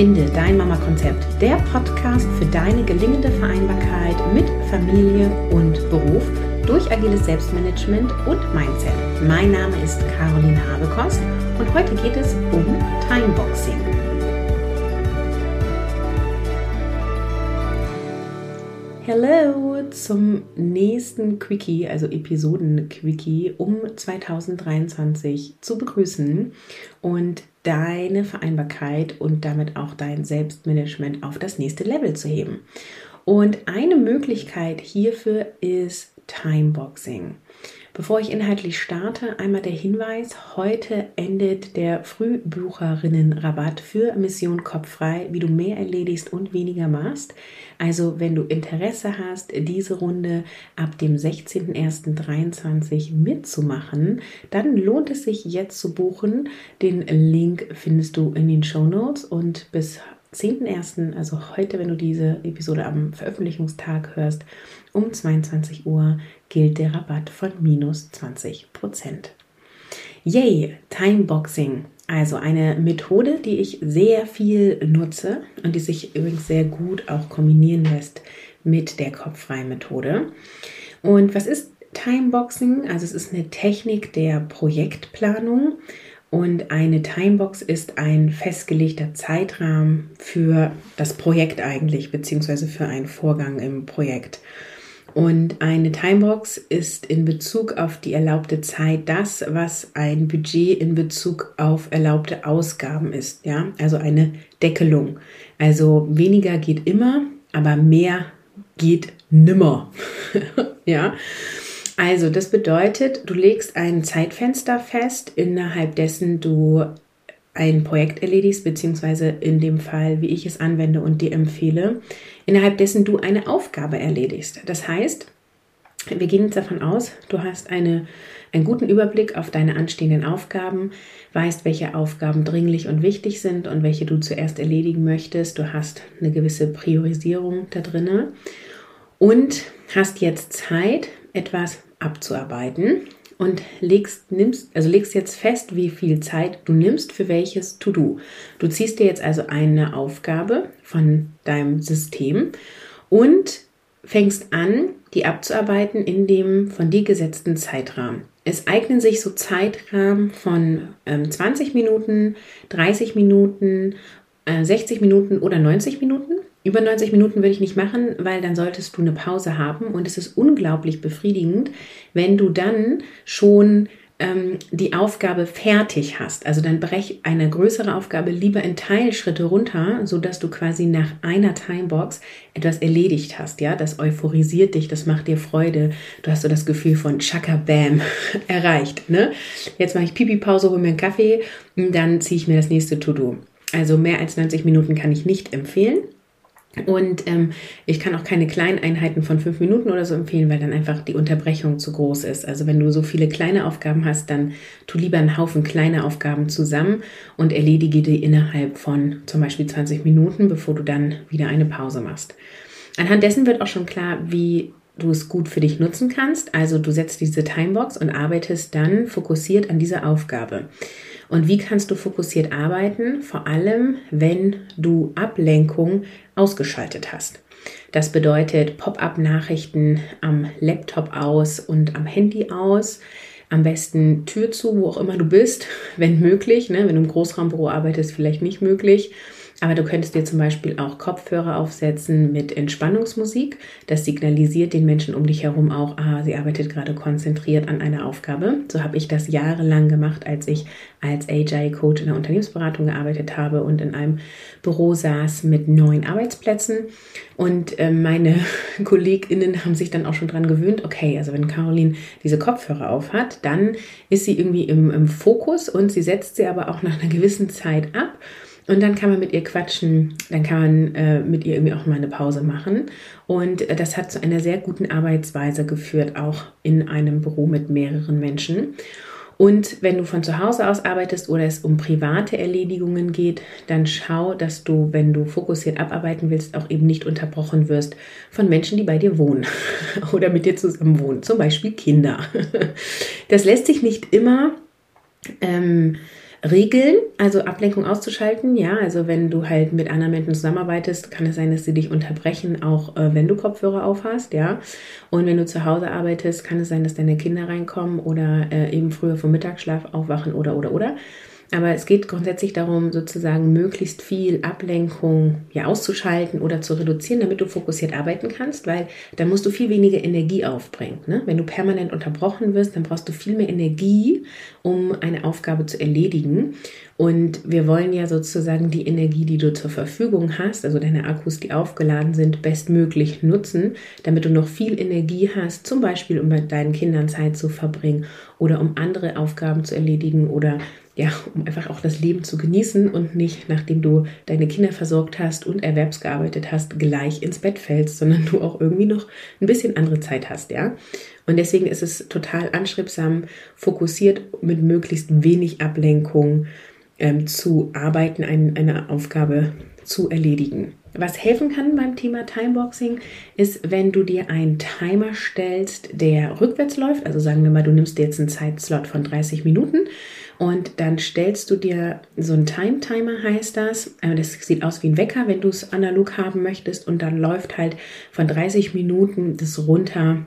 Finde dein Mama-Konzept, der Podcast für deine gelingende Vereinbarkeit mit Familie und Beruf durch agiles Selbstmanagement und Mindset. Mein Name ist Caroline Habekost und heute geht es um Timeboxing. Hallo zum nächsten Quickie, also Episoden-Quickie um 2023 zu begrüßen und deine Vereinbarkeit und damit auch dein Selbstmanagement auf das nächste Level zu heben. Und eine Möglichkeit hierfür ist Timeboxing. Bevor ich inhaltlich starte, einmal der Hinweis, heute endet der Frühbucherinnenrabatt für Mission Kopffrei, wie du mehr erledigst und weniger machst. Also wenn du Interesse hast, diese Runde ab dem 16.01.23 mitzumachen, dann lohnt es sich jetzt zu buchen. Den Link findest du in den Show Notes und bis 10.01., also heute, wenn du diese Episode am Veröffentlichungstag hörst, um 22 Uhr gilt der Rabatt von minus 20% Yay, Timeboxing. Also eine Methode, die ich sehr viel nutze und die sich übrigens sehr gut auch kombinieren lässt mit der Kopffrei-Methode. Und was ist Timeboxing? Also es ist eine Technik der Projektplanung und eine Timebox ist ein festgelegter Zeitrahmen für das Projekt eigentlich, beziehungsweise für einen Vorgang im Projekt. Und eine Timebox ist in Bezug auf die erlaubte Zeit das, was ein Budget in Bezug auf erlaubte Ausgaben ist. Ja, also eine Deckelung. Also weniger geht immer, aber mehr geht nimmer. ja. Also, das bedeutet, du legst ein Zeitfenster fest, innerhalb dessen du ein Projekt erledigst, beziehungsweise in dem Fall, wie ich es anwende und dir empfehle, innerhalb dessen du eine Aufgabe erledigst. Das heißt, wir gehen jetzt davon aus, du hast eine, einen guten Überblick auf deine anstehenden Aufgaben, weißt, welche Aufgaben dringlich und wichtig sind und welche du zuerst erledigen möchtest. Du hast eine gewisse Priorisierung da drinne und hast jetzt Zeit, etwas abzuarbeiten und legst, nimmst, also legst jetzt fest, wie viel Zeit du nimmst für welches To-Do. Du ziehst dir jetzt also eine Aufgabe von deinem System und fängst an, die abzuarbeiten in dem von dir gesetzten Zeitrahmen. Es eignen sich so Zeitrahmen von ähm, 20 Minuten, 30 Minuten, äh, 60 Minuten oder 90 Minuten. Über 90 Minuten würde ich nicht machen, weil dann solltest du eine Pause haben und es ist unglaublich befriedigend, wenn du dann schon ähm, die Aufgabe fertig hast. Also dann brech eine größere Aufgabe lieber in Teilschritte runter, sodass du quasi nach einer Timebox etwas erledigt hast. Ja, das euphorisiert dich, das macht dir Freude. Du hast so das Gefühl von Chaka Bam erreicht. Ne? Jetzt mache ich Pipi-Pause, hole mir einen Kaffee und dann ziehe ich mir das nächste To-Do. Also mehr als 90 Minuten kann ich nicht empfehlen. Und ähm, ich kann auch keine Kleineinheiten von fünf Minuten oder so empfehlen, weil dann einfach die Unterbrechung zu groß ist. Also wenn du so viele kleine Aufgaben hast, dann tu lieber einen Haufen kleine Aufgaben zusammen und erledige die innerhalb von zum Beispiel 20 Minuten, bevor du dann wieder eine Pause machst. Anhand dessen wird auch schon klar, wie du es gut für dich nutzen kannst. Also du setzt diese Timebox und arbeitest dann fokussiert an dieser Aufgabe. Und wie kannst du fokussiert arbeiten? Vor allem, wenn du Ablenkung ausgeschaltet hast. Das bedeutet Pop-up-Nachrichten am Laptop aus und am Handy aus. Am besten Tür zu, wo auch immer du bist, wenn möglich. Ne? Wenn du im Großraumbüro arbeitest, vielleicht nicht möglich. Aber du könntest dir zum Beispiel auch Kopfhörer aufsetzen mit Entspannungsmusik. Das signalisiert den Menschen um dich herum auch, ah, sie arbeitet gerade konzentriert an einer Aufgabe. So habe ich das jahrelang gemacht, als ich als AJ-Coach in der Unternehmensberatung gearbeitet habe und in einem Büro saß mit neun Arbeitsplätzen. Und äh, meine KollegInnen haben sich dann auch schon dran gewöhnt, okay, also wenn Caroline diese Kopfhörer auf hat, dann ist sie irgendwie im, im Fokus und sie setzt sie aber auch nach einer gewissen Zeit ab. Und dann kann man mit ihr quatschen, dann kann man äh, mit ihr irgendwie auch mal eine Pause machen. Und äh, das hat zu einer sehr guten Arbeitsweise geführt, auch in einem Büro mit mehreren Menschen. Und wenn du von zu Hause aus arbeitest oder es um private Erledigungen geht, dann schau, dass du, wenn du fokussiert abarbeiten willst, auch eben nicht unterbrochen wirst von Menschen, die bei dir wohnen oder mit dir zusammen wohnen, zum Beispiel Kinder. Das lässt sich nicht immer ähm, Regeln, also Ablenkung auszuschalten. Ja, also wenn du halt mit anderen Menschen zusammenarbeitest, kann es sein, dass sie dich unterbrechen, auch äh, wenn du Kopfhörer auf hast. Ja, und wenn du zu Hause arbeitest, kann es sein, dass deine Kinder reinkommen oder äh, eben früher vom Mittagsschlaf aufwachen oder oder oder. Aber es geht grundsätzlich darum, sozusagen möglichst viel Ablenkung ja auszuschalten oder zu reduzieren, damit du fokussiert arbeiten kannst, weil dann musst du viel weniger Energie aufbringen. Ne? Wenn du permanent unterbrochen wirst, dann brauchst du viel mehr Energie, um eine Aufgabe zu erledigen. Und wir wollen ja sozusagen die Energie, die du zur Verfügung hast, also deine Akkus, die aufgeladen sind, bestmöglich nutzen, damit du noch viel Energie hast, zum Beispiel um mit deinen Kindern Zeit zu verbringen oder um andere Aufgaben zu erledigen oder ja, um einfach auch das Leben zu genießen und nicht, nachdem du deine Kinder versorgt hast und erwerbsgearbeitet hast, gleich ins Bett fällst, sondern du auch irgendwie noch ein bisschen andere Zeit hast, ja. Und deswegen ist es total anstrebsam, fokussiert mit möglichst wenig Ablenkung ähm, zu arbeiten, ein, eine Aufgabe zu erledigen. Was helfen kann beim Thema Timeboxing ist, wenn du dir einen Timer stellst, der rückwärts läuft. Also sagen wir mal, du nimmst dir jetzt einen Zeitslot von 30 Minuten und dann stellst du dir so einen Time-Timer, heißt das. Äh, das sieht aus wie ein Wecker, wenn du es analog haben möchtest. Und dann läuft halt von 30 Minuten das runter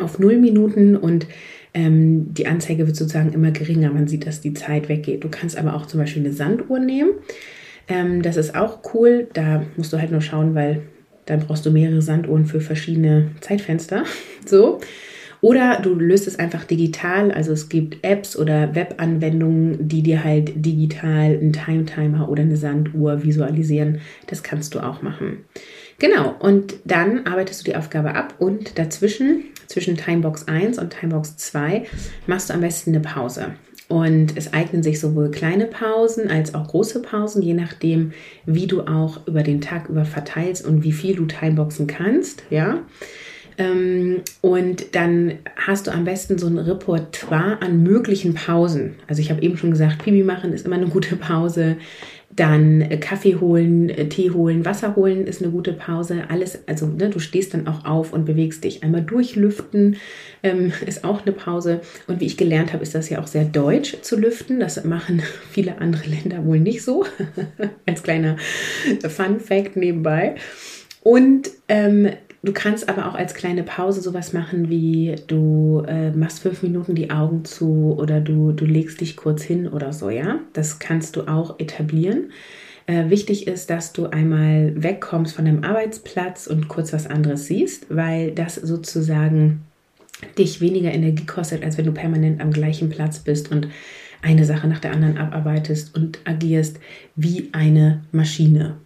auf 0 Minuten und ähm, die Anzeige wird sozusagen immer geringer. Man sieht, dass die Zeit weggeht. Du kannst aber auch zum Beispiel eine Sanduhr nehmen. Ähm, das ist auch cool. Da musst du halt nur schauen, weil dann brauchst du mehrere Sanduhren für verschiedene Zeitfenster. So. Oder du löst es einfach digital. Also es gibt Apps oder Webanwendungen, die dir halt digital einen Time-Timer oder eine Sanduhr visualisieren. Das kannst du auch machen. Genau, und dann arbeitest du die Aufgabe ab und dazwischen, zwischen Timebox 1 und Timebox 2, machst du am besten eine Pause. Und es eignen sich sowohl kleine Pausen als auch große Pausen, je nachdem, wie du auch über den Tag über verteilst und wie viel du Timeboxen kannst, ja. Ähm, und dann hast du am besten so ein Repertoire an möglichen Pausen. Also ich habe eben schon gesagt, Pipi machen ist immer eine gute Pause. Dann äh, Kaffee holen, äh, Tee holen, Wasser holen ist eine gute Pause. Alles, also ne, du stehst dann auch auf und bewegst dich. Einmal durchlüften ähm, ist auch eine Pause. Und wie ich gelernt habe, ist das ja auch sehr deutsch zu lüften. Das machen viele andere Länder wohl nicht so. Als kleiner Fun Fact nebenbei. Und ähm, Du kannst aber auch als kleine Pause sowas machen wie du äh, machst fünf Minuten die Augen zu oder du, du legst dich kurz hin oder so, ja. Das kannst du auch etablieren. Äh, wichtig ist, dass du einmal wegkommst von deinem Arbeitsplatz und kurz was anderes siehst, weil das sozusagen dich weniger Energie kostet, als wenn du permanent am gleichen Platz bist und eine Sache nach der anderen abarbeitest und agierst wie eine Maschine.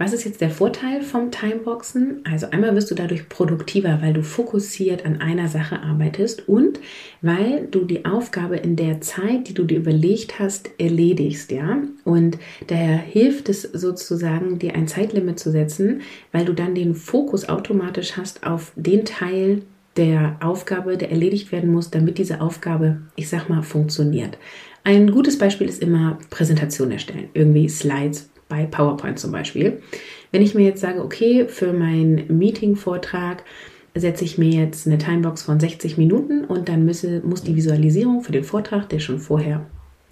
Was ist jetzt der Vorteil vom Timeboxen? Also einmal wirst du dadurch produktiver, weil du fokussiert an einer Sache arbeitest und weil du die Aufgabe in der Zeit, die du dir überlegt hast, erledigst, ja? Und daher hilft es sozusagen, dir ein Zeitlimit zu setzen, weil du dann den Fokus automatisch hast auf den Teil der Aufgabe, der erledigt werden muss, damit diese Aufgabe, ich sag mal, funktioniert. Ein gutes Beispiel ist immer Präsentation erstellen, irgendwie Slides, bei PowerPoint zum Beispiel. Wenn ich mir jetzt sage, okay, für meinen Meeting-Vortrag setze ich mir jetzt eine Timebox von 60 Minuten und dann müsse, muss die Visualisierung für den Vortrag, der schon vorher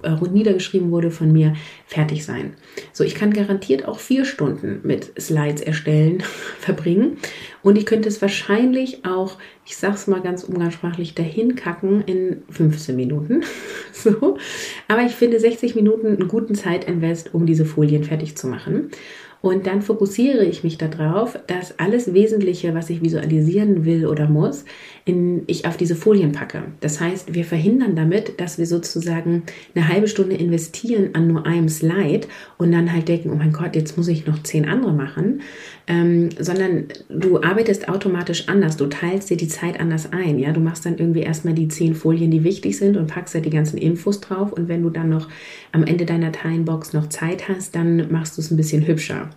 äh, niedergeschrieben wurde von mir, fertig sein. So, ich kann garantiert auch vier Stunden mit Slides erstellen verbringen und ich könnte es wahrscheinlich auch, ich sag's mal ganz umgangssprachlich, dahin kacken in 15 Minuten. so, aber ich finde 60 Minuten einen guten Zeitinvest, um diese Folien fertig zu machen. Und dann fokussiere ich mich darauf, dass alles Wesentliche, was ich visualisieren will oder muss, in, ich auf diese Folien packe. Das heißt, wir verhindern damit, dass wir sozusagen eine halbe Stunde investieren an nur einem Slide und dann halt denken, oh mein Gott, jetzt muss ich noch zehn andere machen, ähm, sondern du arbeitest automatisch anders. Du teilst dir die Zeit anders ein. Ja, du machst dann irgendwie erstmal die zehn Folien, die wichtig sind und packst da die ganzen Infos drauf. Und wenn du dann noch am Ende deiner Timebox noch Zeit hast, dann machst du es ein bisschen hübscher.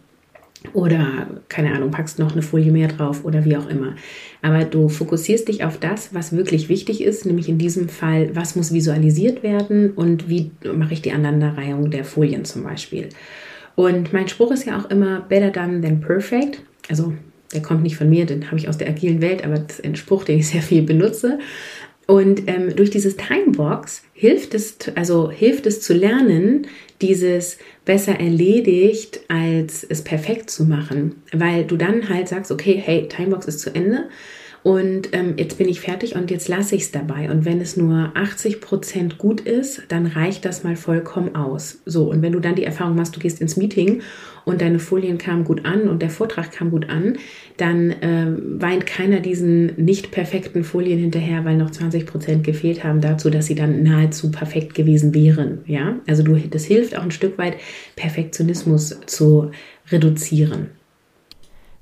Oder, keine Ahnung, packst noch eine Folie mehr drauf oder wie auch immer. Aber du fokussierst dich auf das, was wirklich wichtig ist, nämlich in diesem Fall, was muss visualisiert werden und wie mache ich die Aneinanderreihung der Folien zum Beispiel. Und mein Spruch ist ja auch immer better done than perfect. Also der kommt nicht von mir, den habe ich aus der agilen Welt, aber das ist ein Spruch, den ich sehr viel benutze. Und ähm, durch dieses Timebox hilft es, also hilft es zu lernen, dieses besser erledigt, als es perfekt zu machen. Weil du dann halt sagst, okay, hey, Timebox ist zu Ende und ähm, jetzt bin ich fertig und jetzt lasse ich es dabei. Und wenn es nur 80 Prozent gut ist, dann reicht das mal vollkommen aus. So, und wenn du dann die Erfahrung machst, du gehst ins Meeting und deine Folien kamen gut an und der Vortrag kam gut an, dann äh, weint keiner diesen nicht perfekten Folien hinterher, weil noch 20 Prozent gefehlt haben dazu, dass sie dann nahezu perfekt gewesen wären. Ja, also du, das hilft auch ein Stück weit, Perfektionismus zu reduzieren.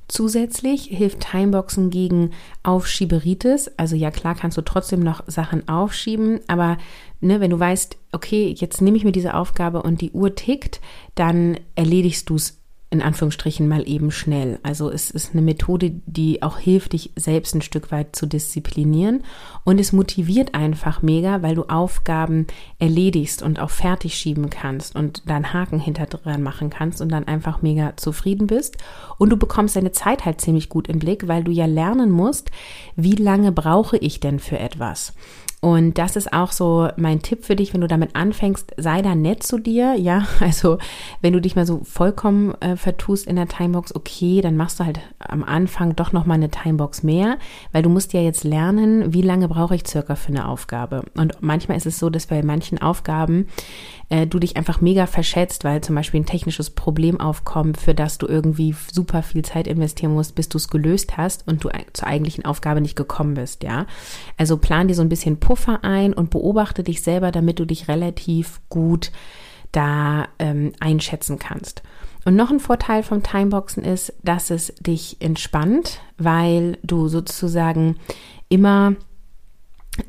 Zusätzlich hilft Timeboxen gegen Aufschieberitis. Also ja, klar kannst du trotzdem noch Sachen aufschieben, aber ne, wenn du weißt, okay, jetzt nehme ich mir diese Aufgabe und die Uhr tickt, dann erledigst du es in Anführungsstrichen mal eben schnell. Also es ist eine Methode, die auch hilft, dich selbst ein Stück weit zu disziplinieren und es motiviert einfach mega, weil du Aufgaben erledigst und auch fertig schieben kannst und dann Haken hinter dran machen kannst und dann einfach mega zufrieden bist und du bekommst deine Zeit halt ziemlich gut im Blick, weil du ja lernen musst, wie lange brauche ich denn für etwas? Und das ist auch so mein Tipp für dich, wenn du damit anfängst, sei da nett zu dir. Ja, also wenn du dich mal so vollkommen äh, vertust in der Timebox, okay, dann machst du halt am Anfang doch noch mal eine Timebox mehr, weil du musst ja jetzt lernen, wie lange brauche ich circa für eine Aufgabe. Und manchmal ist es so, dass bei manchen Aufgaben äh, du dich einfach mega verschätzt, weil zum Beispiel ein technisches Problem aufkommt, für das du irgendwie super viel Zeit investieren musst, bis du es gelöst hast und du zur eigentlichen Aufgabe nicht gekommen bist, ja. Also plan dir so ein bisschen Puffer ein und beobachte dich selber, damit du dich relativ gut da ähm, einschätzen kannst. Und noch ein Vorteil vom Timeboxen ist, dass es dich entspannt, weil du sozusagen immer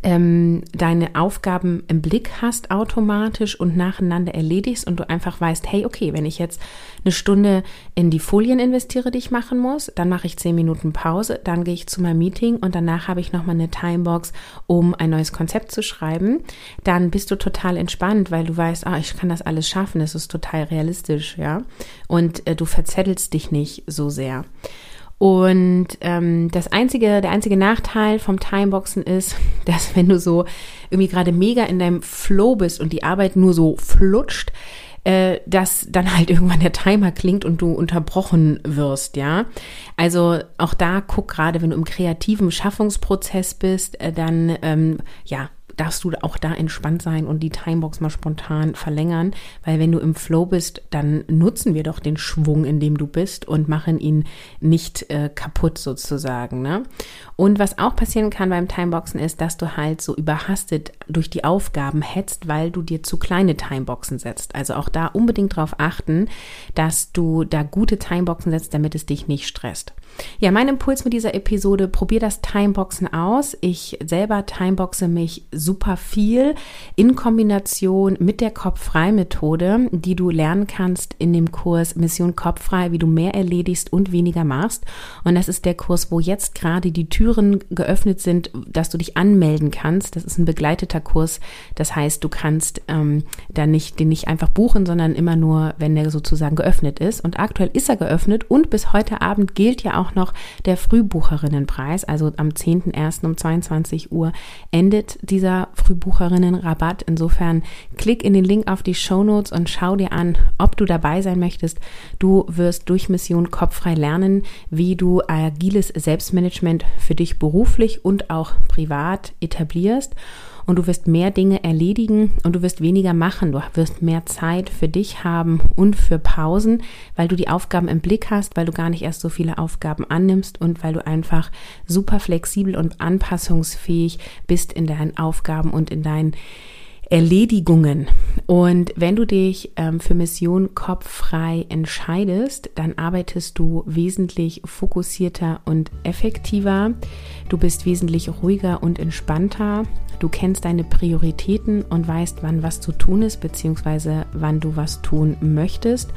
ähm, deine Aufgaben im Blick hast automatisch und nacheinander erledigst und du einfach weißt, hey, okay, wenn ich jetzt eine Stunde in die Folien investiere, die ich machen muss, dann mache ich zehn Minuten Pause, dann gehe ich zu meinem Meeting und danach habe ich nochmal eine Timebox, um ein neues Konzept zu schreiben, dann bist du total entspannt, weil du weißt, ah, ich kann das alles schaffen, es ist total realistisch, ja, und äh, du verzettelst dich nicht so sehr. Und ähm, das einzige, der einzige Nachteil vom Timeboxen ist, dass wenn du so irgendwie gerade mega in deinem Flow bist und die Arbeit nur so flutscht, äh, dass dann halt irgendwann der Timer klingt und du unterbrochen wirst, ja. Also auch da guck gerade, wenn du im kreativen Schaffungsprozess bist, äh, dann ähm, ja darfst du auch da entspannt sein und die Timebox mal spontan verlängern, weil wenn du im Flow bist, dann nutzen wir doch den Schwung, in dem du bist und machen ihn nicht äh, kaputt sozusagen. Ne? Und was auch passieren kann beim Timeboxen ist, dass du halt so überhastet durch die Aufgaben hetzt, weil du dir zu kleine Timeboxen setzt. Also auch da unbedingt darauf achten, dass du da gute Timeboxen setzt, damit es dich nicht stresst. Ja, mein Impuls mit dieser Episode, probier das Timeboxen aus. Ich selber timeboxe mich super viel in Kombination mit der Kopffrei-Methode, die du lernen kannst in dem Kurs Mission Kopffrei, wie du mehr erledigst und weniger machst. Und das ist der Kurs, wo jetzt gerade die Türen geöffnet sind, dass du dich anmelden kannst. Das ist ein begleiteter Kurs. Das heißt, du kannst ähm, da nicht, den nicht einfach buchen, sondern immer nur, wenn der sozusagen geöffnet ist. Und aktuell ist er geöffnet und bis heute Abend gilt ja auch noch der Frühbucherinnenpreis. Also am 10.01. um 22 Uhr endet dieser Frühbucherinnenrabatt. Insofern klick in den Link auf die Show Notes und schau dir an, ob du dabei sein möchtest. Du wirst durch Mission Kopffrei lernen, wie du agiles Selbstmanagement für dich beruflich und auch privat etablierst und du wirst mehr Dinge erledigen und du wirst weniger machen. Du wirst mehr Zeit für dich haben und für Pausen, weil du die Aufgaben im Blick hast, weil du gar nicht erst so viele Aufgaben annimmst und weil du einfach super flexibel und anpassungsfähig bist in deinen Aufgaben und in deinen Erledigungen. Und wenn du dich ähm, für Mission kopffrei entscheidest, dann arbeitest du wesentlich fokussierter und effektiver. Du bist wesentlich ruhiger und entspannter. Du kennst deine Prioritäten und weißt, wann was zu tun ist, beziehungsweise wann du was tun möchtest.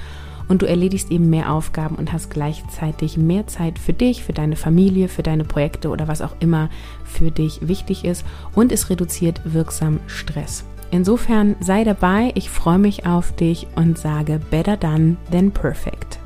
Und du erledigst eben mehr Aufgaben und hast gleichzeitig mehr Zeit für dich, für deine Familie, für deine Projekte oder was auch immer für dich wichtig ist. Und es reduziert wirksam Stress. Insofern sei dabei, ich freue mich auf dich und sage better done than perfect.